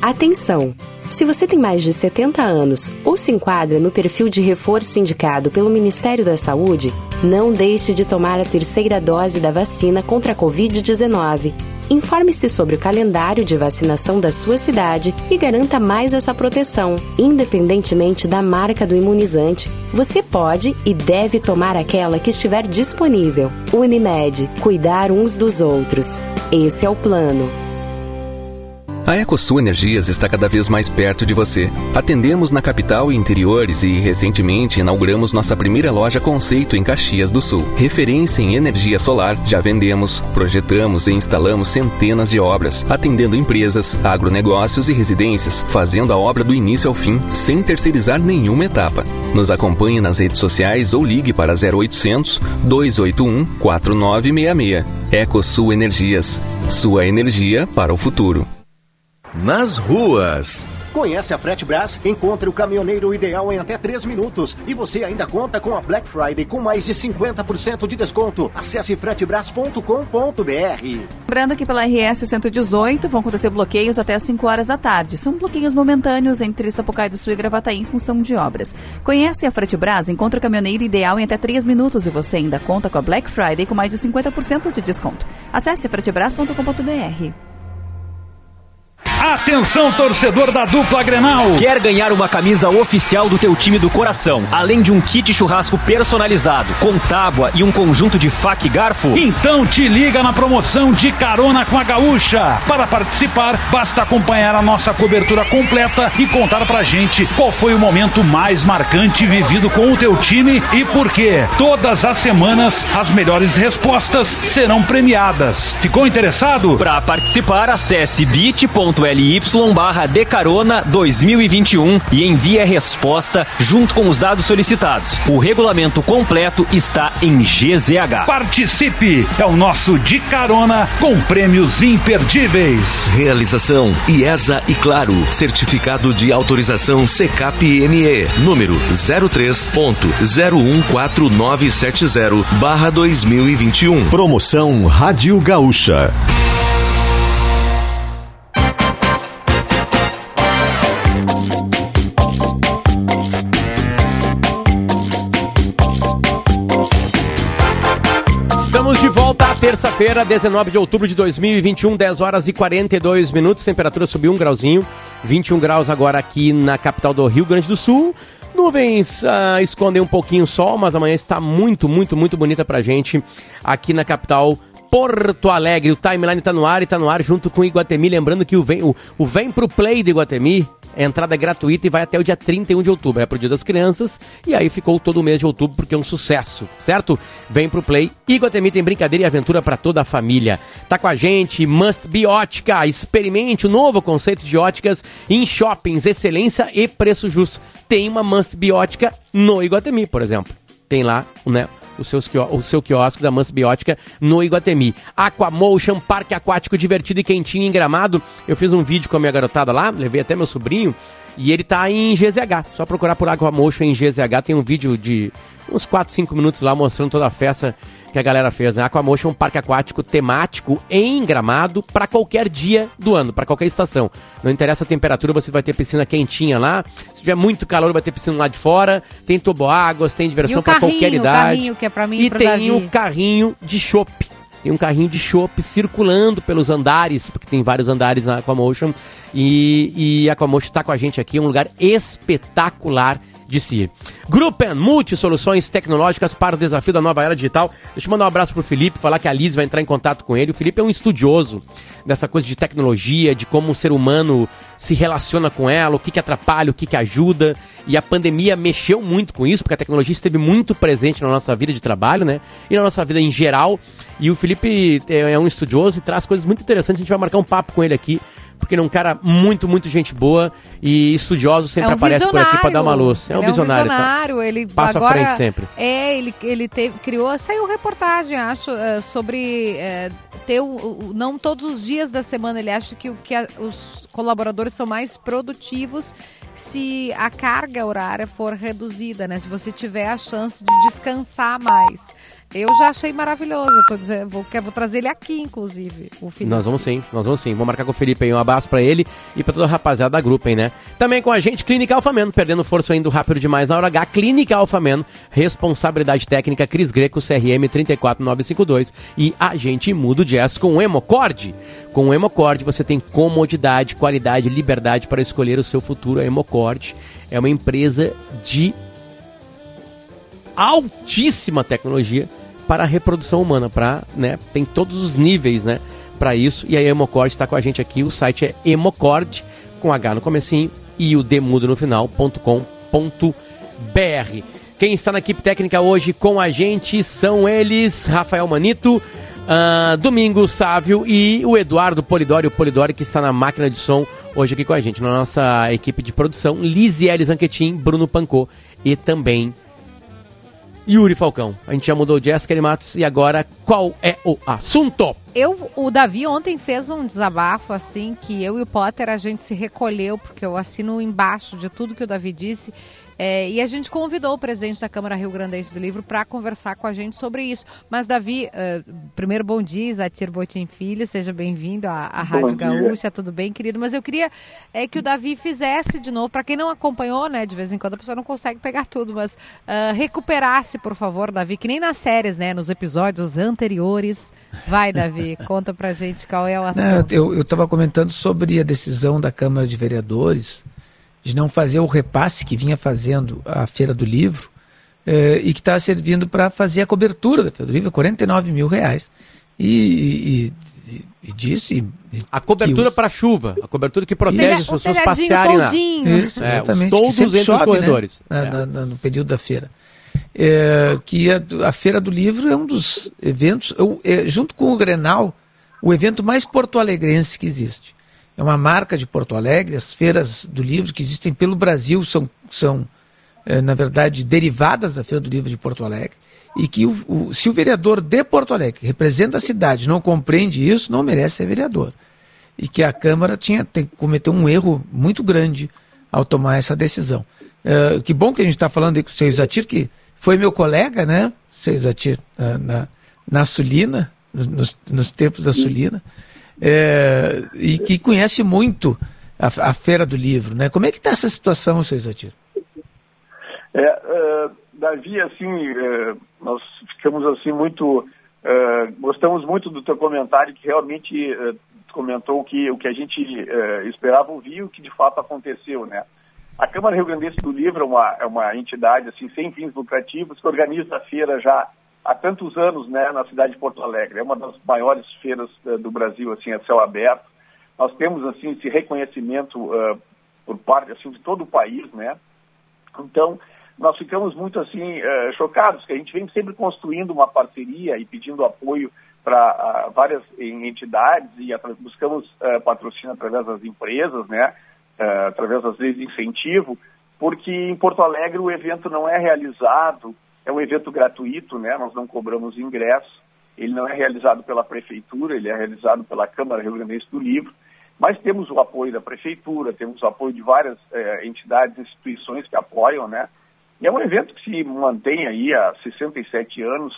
Atenção! Se você tem mais de 70 anos ou se enquadra no perfil de reforço indicado pelo Ministério da Saúde, não deixe de tomar a terceira dose da vacina contra a Covid-19. Informe-se sobre o calendário de vacinação da sua cidade e garanta mais essa proteção. Independentemente da marca do imunizante, você pode e deve tomar aquela que estiver disponível. Unimed, cuidar uns dos outros. Esse é o plano. A EcoSul Energias está cada vez mais perto de você. Atendemos na capital e interiores e, recentemente, inauguramos nossa primeira loja conceito em Caxias do Sul. Referência em energia solar, já vendemos, projetamos e instalamos centenas de obras, atendendo empresas, agronegócios e residências, fazendo a obra do início ao fim, sem terceirizar nenhuma etapa. Nos acompanhe nas redes sociais ou ligue para 0800 281 4966. EcoSul Energias. Sua energia para o futuro nas ruas. Conhece a Frete Brás? Encontre o caminhoneiro ideal em até 3 minutos. E você ainda conta com a Black Friday com mais de 50% de desconto. Acesse fretebras.com.br. Lembrando que pela RS 118 vão acontecer bloqueios até às 5 horas da tarde. São bloqueios momentâneos entre Sapucaí do Sul e Gravataí em função de obras. Conhece a Frete Brás? Encontre o caminhoneiro ideal em até 3 minutos e você ainda conta com a Black Friday com mais de 50% de desconto. Acesse fretebras.com.br. Atenção, torcedor da dupla Grenal. Quer ganhar uma camisa oficial do teu time do coração, além de um kit churrasco personalizado, com tábua e um conjunto de faca e garfo? Então te liga na promoção de carona com a gaúcha. Para participar, basta acompanhar a nossa cobertura completa e contar pra gente qual foi o momento mais marcante vivido com o teu time e por quê. Todas as semanas, as melhores respostas serão premiadas. Ficou interessado? Para participar, acesse bit.ly barra decarona 2021 e envie a resposta junto com os dados solicitados. O regulamento completo está em GZH. Participe! É o nosso De Carona com prêmios imperdíveis. Realização IESA e Claro. Certificado de autorização CCAP-ME. Número 03.014970 barra 2021. Promoção Rádio Gaúcha. Terça-feira, 19 de outubro de 2021, 10 horas e 42 minutos. Temperatura subiu um grauzinho, 21 graus agora aqui na capital do Rio Grande do Sul. Nuvens ah, escondem um pouquinho o sol, mas amanhã está muito, muito, muito bonita pra gente aqui na capital Porto Alegre. O timeline tá no ar e tá no ar junto com o Iguatemi. Lembrando que o Vem, o, o Vem pro Play do Iguatemi a entrada é gratuita e vai até o dia 31 de outubro. É pro Dia das Crianças e aí ficou todo o mês de outubro porque é um sucesso, certo? Vem pro Play. Iguatemi tem brincadeira e aventura para toda a família. Tá com a gente Must Be Ótica. Experimente o novo conceito de óticas em shoppings, excelência e preço justo. Tem uma Must Be Ótica no Iguatemi, por exemplo. Tem lá, né? O, seus, o seu quiosque da Mansa Biótica no Iguatemi. Aquamotion, parque aquático divertido e quentinho em Gramado. Eu fiz um vídeo com a minha garotada lá, levei até meu sobrinho, e ele tá em GZH. Só procurar por Aquamotion em GZH, tem um vídeo de uns 4, 5 minutos lá mostrando toda a festa que a galera fez, né? Aquamotion é um parque aquático temático em Gramado para qualquer dia do ano, para qualquer estação. Não interessa a temperatura, você vai ter piscina quentinha lá. Se tiver muito calor, vai ter piscina lá de fora. Tem toboáguas, tem diversão para qualquer idade. O carrinho que é para mim e, e tem o um carrinho de chopp. Tem um carrinho de chopp circulando pelos andares, porque tem vários andares na Aquamotion. E, e a Aquamotion está com a gente aqui, um lugar espetacular de si. Gruppen, multi-soluções tecnológicas para o desafio da nova era digital. Deixa eu mandar um abraço pro Felipe, falar que a Liz vai entrar em contato com ele. O Felipe é um estudioso dessa coisa de tecnologia, de como o ser humano se relaciona com ela, o que, que atrapalha, o que, que ajuda. E a pandemia mexeu muito com isso, porque a tecnologia esteve muito presente na nossa vida de trabalho, né? E na nossa vida em geral. E o Felipe é um estudioso e traz coisas muito interessantes. A gente vai marcar um papo com ele aqui porque ele é um cara muito, muito gente boa e estudioso, sempre é um aparece por aqui para dar uma luz. É um visionário. É um visionário, tá? ele passa agora, à frente sempre. É, ele, ele teve, criou, saiu reportagem, acho, uh, sobre uh, ter o, não todos os dias da semana. Ele acha que, que a, os colaboradores são mais produtivos se a carga horária for reduzida, né? Se você tiver a chance de descansar mais. Eu já achei maravilhoso. Eu tô dizendo, vou, vou trazer ele aqui, inclusive. O Felipe. Nós vamos sim, nós vamos sim. Vou marcar com o Felipe aí. Um abraço pra ele e pra toda a rapaziada da grupo, hein, né? Também com a gente, Clínica Alfamen, perdendo força indo rápido demais na hora H. Clínica Alfamen, responsabilidade técnica Cris Greco, CRM 34952 e agente mudo jazz com o Hemocord. Com o Hemocord você tem comodidade, qualidade, liberdade para escolher o seu futuro. A Hemocord é uma empresa de altíssima tecnologia para a reprodução humana, para, né, tem todos os níveis, né, para isso. E a Hemocord está com a gente aqui, o site é hemocord com H no comecinho e o demudo no final.com.br. Quem está na equipe técnica hoje com a gente são eles, Rafael Manito, uh, Domingos Sávio e o Eduardo Polidori, o Polidori que está na máquina de som hoje aqui com a gente, na nossa equipe de produção, Lisiele Zanquetin, Bruno Pancô e também Yuri Falcão. A gente já mudou Jéssica Matos e agora qual é o assunto? Eu, o Davi ontem fez um desabafo assim que eu e o Potter a gente se recolheu porque eu assino embaixo de tudo que o Davi disse é, e a gente convidou o presidente da Câmara Rio Grandense do Livro para conversar com a gente sobre isso. Mas, Davi, uh, primeiro, bom dia, Zatir Botim Filho, seja bem-vindo à, à Rádio Gaúcha, tudo bem, querido? Mas eu queria é, que o Davi fizesse de novo, para quem não acompanhou, né, de vez em quando a pessoa não consegue pegar tudo, mas uh, recuperasse, por favor, Davi, que nem nas séries, né, nos episódios anteriores. Vai, Davi. Conta pra gente qual é o Não, assunto. eu estava comentando sobre a decisão da Câmara de Vereadores de não fazer o repasse que vinha fazendo a Feira do Livro eh, e que está servindo para fazer a cobertura da Feira do Livro, 49 mil reais. E, e, e, e disse. A cobertura para chuva, a cobertura que protege Telha- as o pessoas passearem lá. Isso, É, exatamente, os sempre entre os chove, corredores. né, É. na- na- no período da feira. É, que a, a Feira do Livro é um dos eventos, eu- é, junto com o Grenal, o evento mais porto-alegrense que existe. É uma marca de Porto Alegre, as feiras do livro que existem pelo Brasil são, são é, na verdade, derivadas da Feira do Livro de Porto Alegre, e que o, o- se o vereador de Porto Alegre, que representa a cidade, não compreende isso, não merece ser vereador. E que a Câmara tinha, tem, cometeu um erro muito grande ao tomar essa decisão. É, que bom que a gente está falando aí com o seu Isatir, que foi meu colega, né, seu Isatir, na, na, na Sulina, nos, nos tempos da Sulina, é, e que conhece muito a, a Feira do Livro. Né? Como é que está essa situação, seu Isatir? É, eh, Davi, assim, eh, nós ficamos assim muito, eh, gostamos muito do teu comentário que realmente comentou que o que a gente esperava ouvir, o que de fato aconteceu, né? A Câmara Rio Grandense do Livro é uma, é uma entidade assim sem fins lucrativos que organiza a feira já há tantos anos, né, na cidade de Porto Alegre. É uma das maiores feiras eh, do Brasil, assim, a céu aberto. Nós temos assim esse reconhecimento eh, por parte assim de todo o país, né? Então, nós ficamos muito assim eh, chocados, que a gente vem sempre construindo uma parceria e pedindo apoio para várias em- entidades e buscamos patrocínio através das empresas, né, através das leis de incentivo, porque em Porto Alegre o evento não é realizado, é um evento gratuito, né, nós não cobramos ingresso, ele não é realizado pela prefeitura, ele é realizado pela Câmara Rio Grandense do Livro, mas temos o apoio da prefeitura, temos o apoio de várias eh, entidades, instituições que apoiam, né? E é um evento que se mantém aí há 67 anos,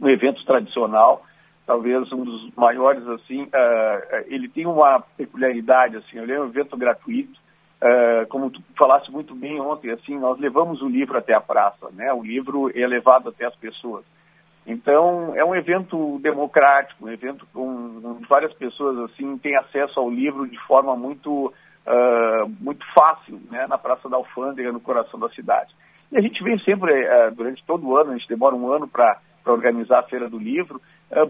um evento tradicional, talvez um dos maiores assim. eh, ele tem uma peculiaridade assim, ele é um evento gratuito. Eh, como tu falaste muito bem ontem, assim, nós levamos o livro até a praça, né? O livro é levado até as pessoas. Então, é um evento democrático, um evento com, várias pessoas assim têm acesso ao livro de forma muito ah, muito fácil, né, na Praça da Alfândega, no coração da cidade. E a gente vem sempre, eh, durante todo o ano, a gente demora um ano para organizar a Feira do Livro,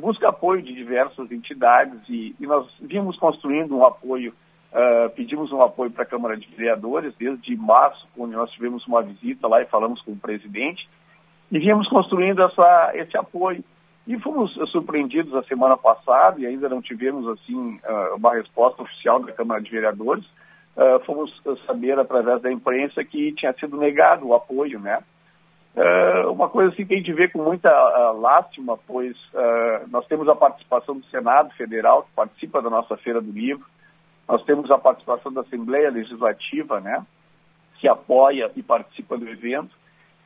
busca apoio de diversas entidades e, e nós vimos construindo um apoio, ah, pedimos um apoio para a Câmara de Vereadores desde março, quando nós tivemos uma visita lá e falamos com o presidente, e viemos construindo essa, esse apoio. E fomos surpreendidos a semana passada, e ainda não tivemos assim ah, uma resposta oficial da Câmara de Vereadores, ah, fomos saber através da imprensa que tinha sido negado o apoio, né? Uma coisa assim que a gente vê com muita lástima, pois nós temos a participação do Senado Federal, que participa da nossa Feira do Livro, nós temos a participação da Assembleia Legislativa, né? Que apoia e participa do evento.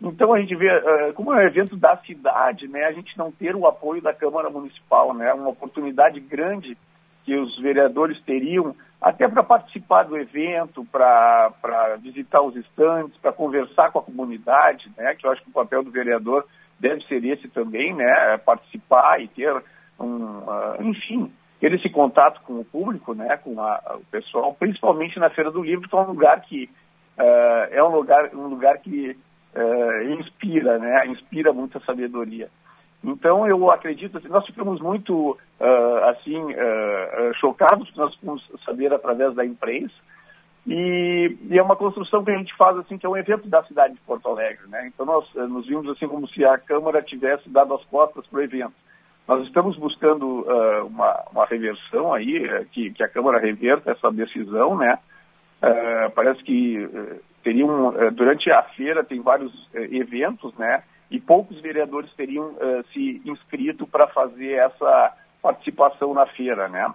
Então a gente vê, eh, como é um evento da cidade, né, a gente não ter o apoio da Câmara Municipal, né, uma oportunidade grande que os vereadores teriam até para participar do evento, para visitar os estandes, para conversar com a comunidade, né, que eu acho que o papel do vereador deve ser esse também, né, participar e ter um, ah, enfim, ter esse contato com o público, né, com a- o pessoal, principalmente na Feira do Livro, que é um lugar que ah, é um lugar, um lugar que ah, inspira, né, inspira muita sabedoria. Então eu acredito, assim, nós ficamos muito ah, assim chocados, nós fomos saber através da imprensa e, e é uma construção que a gente faz assim que é um evento da cidade de Porto Alegre, né? Então nós nos vimos assim como se a Câmara tivesse dado as costas para o evento. Nós estamos buscando ah, uma, uma reversão aí, eh, que, que a Câmara reverta essa decisão, né? Ah, parece que teriam, durante a feira tem vários eventos, né? E poucos vereadores teriam se inscrito para fazer essa participação na feira, né?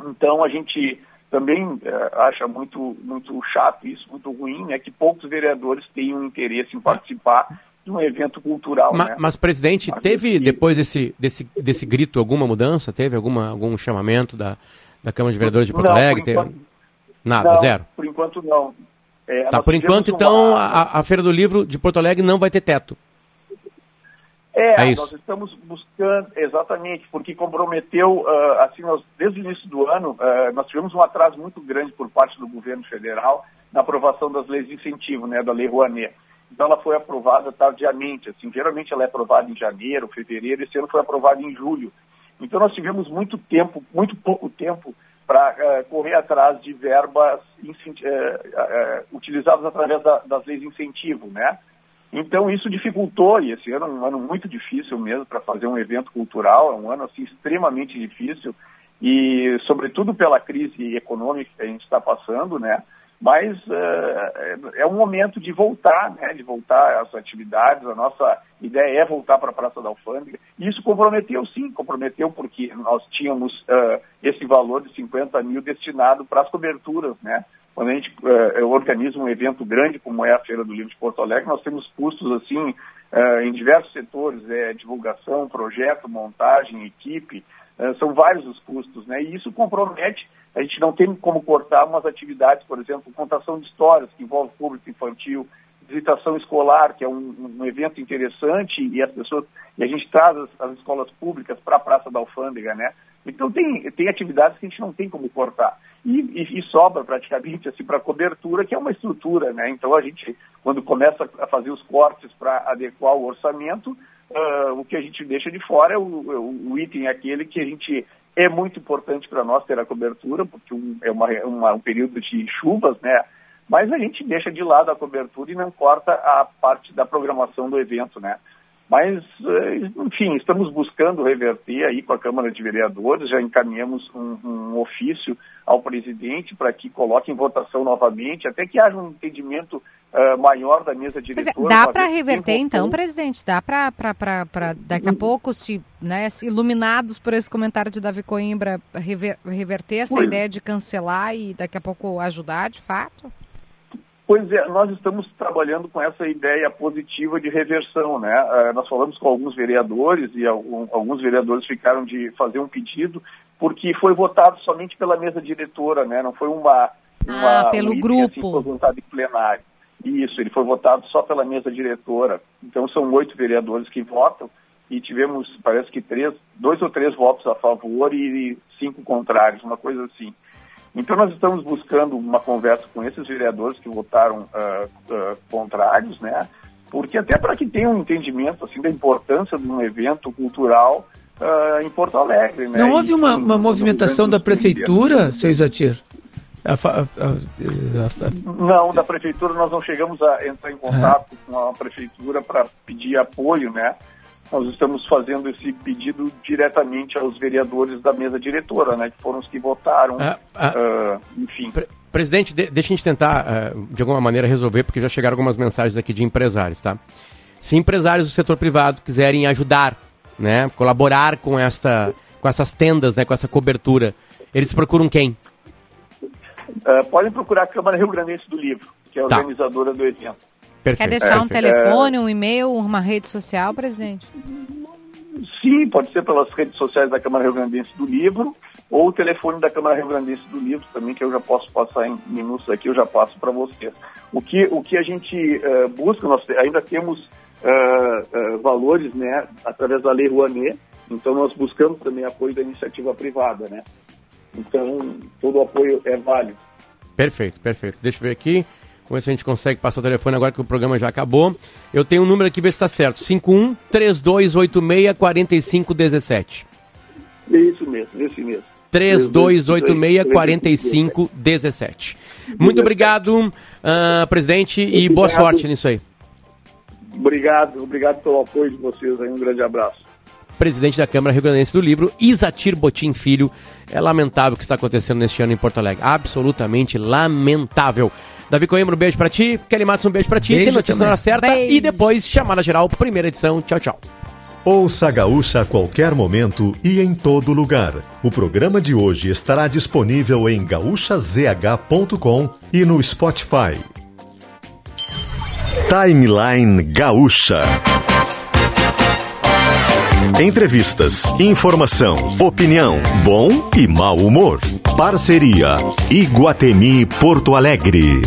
Então a gente também acha muito, muito chato isso, muito ruim, né? Que poucos vereadores tenham interesse em participar de um evento cultural, Ma- né? Mas, presidente, teve depois desse, desse, desse grito alguma mudança? Teve alguma, algum chamamento da, da Câmara de Vereadores de Porto Não, por Alegre? Teve- enquanto- Nada, Não, zero. Por enquanto não. É, Tá, por enquanto, então, uma- a, a Feira do Livro de Porto Alegre não vai ter teto. É, É nós estamos buscando, exatamente, porque comprometeu, ah, assim, nós, desde o início do ano, ah, nós tivemos um atraso muito grande por parte do governo federal na aprovação das leis de incentivo, né, da Lei Rouanet. Então ela foi aprovada tardiamente, assim, geralmente ela é aprovada em janeiro, fevereiro, esse ano foi aprovada em julho. Então nós tivemos muito tempo, muito pouco tempo para correr atrás de verbas eh, eh, utilizadas através da- das leis de incentivo, né? Então isso dificultou, e esse ano é um ano muito difícil mesmo para fazer um evento cultural, é um ano assim extremamente difícil, e sobretudo pela crise econômica que a gente está passando, né? Mas eh, é, um momento de voltar, né? De voltar às atividades. A nossa ideia é voltar para a Praça da Alfândega. E isso comprometeu, sim, comprometeu porque nós tínhamos eh, esse valor de 50 mil destinado para as coberturas, né? Quando a gente eh, organiza um evento grande como é a Feira do Livro de Porto Alegre, nós temos custos assim em diversos setores, é divulgação, projeto, montagem, equipe, são vários os custos, né? E isso compromete, a gente não tem como cortar umas atividades, por exemplo, contação de histórias, que envolve público infantil, visitação escolar, que é um, um evento interessante, e as pessoas, e a gente traz as, as escolas públicas para a Praça da Alfândega, né? Então tem, tem atividades que a gente não tem como cortar. E, e- e sobra praticamente assim para cobertura, que é uma estrutura, né? Então a gente, quando começa a fazer os cortes para adequar o orçamento, ah, o que a gente deixa de fora é o, o- o item aquele que a gente é muito importante para nós ter a cobertura, porque um- é uma, uma- um período de chuvas, né? Mas a gente deixa de lado a cobertura e não corta a parte da programação do evento, né? Mas, eh, enfim, estamos buscando reverter aí com a Câmara de Vereadores, já encaminhamos um, um ofício ao presidente para que coloque em votação novamente, até que haja um entendimento eh, maior da mesa Pois é, diretora. dá uma para reverter então, presidente? Dá para daqui a pouco, se, né, se iluminados por esse comentário de Davi Coimbra, rever- reverter essa Pois. ideia de cancelar e daqui a pouco ajudar, de fato? Pois é, nós estamos trabalhando com essa ideia positiva de reversão, né? Eh, nós falamos com alguns vereadores e alguns vereadores ficaram de fazer um pedido porque foi votado somente pela mesa diretora, né? Não foi uma, uma Ah, pelo um item, grupo. Assim, foi votado em plenário. Isso, ele foi votado só pela mesa diretora. Então são oito vereadores que votam e tivemos, parece que três, dois ou três votos a favor e cinco contrários, uma coisa assim. Então nós estamos buscando uma conversa com esses vereadores que votaram ah, ah, contrários, né? Porque até para que tenham um entendimento assim da importância de um evento cultural ah, em Porto Alegre, né? Não houve uma, uma movimentação da prefeitura, seu Isatir? A- a- a- Não, da prefeitura nós não chegamos a entrar em contato com a prefeitura para pedir apoio, né? Nós estamos fazendo esse pedido diretamente aos vereadores da mesa diretora, né? Que foram os que votaram, Ah, ah. ah, enfim. Presidente, de- deixa a gente tentar, eh, de alguma maneira, resolver, porque já chegaram algumas mensagens aqui de empresários, tá? Se empresários do setor privado quiserem ajudar, né, colaborar com, esta, com essas tendas, né, com essa cobertura, eles procuram quem? Ah, podem procurar a Câmara Rio Grandense do Livro, que é a Tá. organizadora do evento. Perfeito. Quer deixar um Perfeito. telefone, um e-mail, uma rede social, presidente? Sim, pode ser pelas redes sociais da Câmara Rio Grandense do Livro ou o telefone da Câmara Rio Grandense do Livro também, que eu já posso passar em minutos aqui, eu já passo para vocês. O que, o que a gente eh, busca, nós ainda temos eh, eh, valores né, através da Lei Rouanet, então nós buscamos também apoio da iniciativa privada, né? Então, todo o apoio é válido. Perfeito, perfeito. Deixa eu ver aqui. Vamos ver se a gente consegue passar o telefone agora que o programa já acabou. Eu tenho um número aqui, ver se está certo. 51 3286 4517. É isso mesmo, esse mesmo. 3286 4517. Muito obrigado, ah, presidente, e boa sorte nisso aí. Obrigado, obrigado pelo apoio de vocês aí, um grande abraço. Presidente da Câmara Rio Grandense do Livro, Isatir Botim Filho. É lamentável o que está acontecendo neste ano em Porto Alegre. Absolutamente lamentável. Davi Coimbra, um beijo pra ti. Kelly Matos, um beijo pra ti. Beijo Tem notícia na hora também. certa. E depois, chamada geral, primeira edição. Tchau, tchau. Ouça a Gaúcha a qualquer momento e em todo lugar. O programa de hoje estará disponível em gaúchazh.com e no Spotify. Timeline Gaúcha. Entrevistas, informação, opinião, bom e mau humor. Parceria Iguatemi Porto Alegre.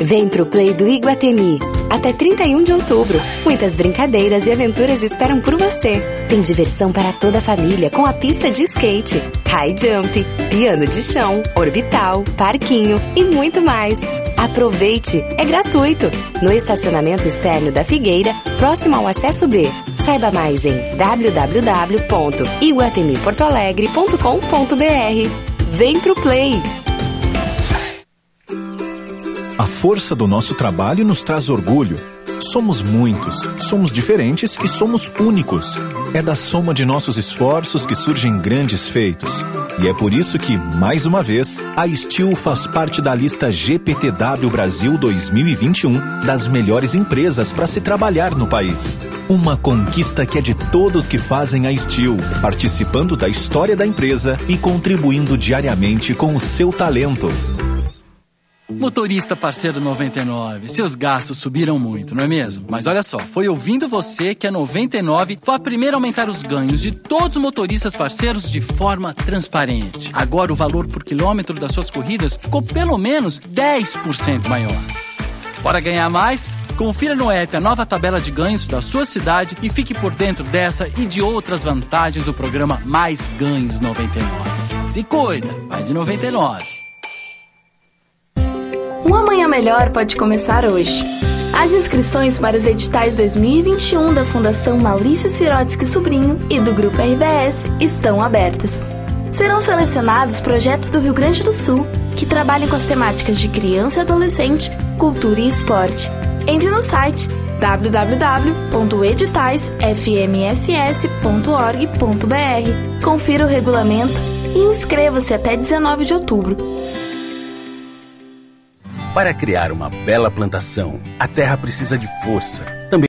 Vem pro Play do Iguatemi. Até 31 de outubro. Muitas brincadeiras e aventuras esperam por você. Tem diversão para toda a família com a pista de skate, high jump, piano de chão, orbital, parquinho e muito mais. Aproveite, é gratuito. No estacionamento externo da Figueira, próximo ao acesso B. Saiba mais em www.iguatemiportoalegre.com.br. Vem pro Play! A força do nosso trabalho nos traz orgulho. Somos muitos, somos diferentes e somos únicos. É da soma de nossos esforços que surgem grandes feitos. E é por isso que, mais uma vez, a Steel faz parte da lista GPTW Brasil 2021 das melhores empresas para se trabalhar no país. Uma conquista que é de todos que fazem a Steel, participando da história da empresa e contribuindo diariamente com o seu talento. Motorista parceiro 99, seus gastos subiram muito, não é mesmo? Mas olha só, foi ouvindo você que a 99 foi a primeira a aumentar os ganhos de todos os motoristas parceiros de forma transparente. Agora o valor por quilômetro das suas corridas ficou pelo menos 10% maior. Bora ganhar mais? Confira no app a nova tabela de ganhos da sua cidade e fique por dentro dessa e de outras vantagens do programa Mais Ganhos 99. Se cuida, vai de 99. Um amanhã melhor pode começar hoje. As inscrições para os editais 2021 da Fundação Maurício Sirotsky Sobrinho e do Grupo RBS estão abertas. Serão selecionados projetos do Rio Grande do Sul que trabalhem com as temáticas de criança e adolescente, cultura e esporte. Entre no site www.editalsfmss.org.br, confira o regulamento e inscreva-se até 19 de outubro. Para criar uma bela plantação, a terra precisa de força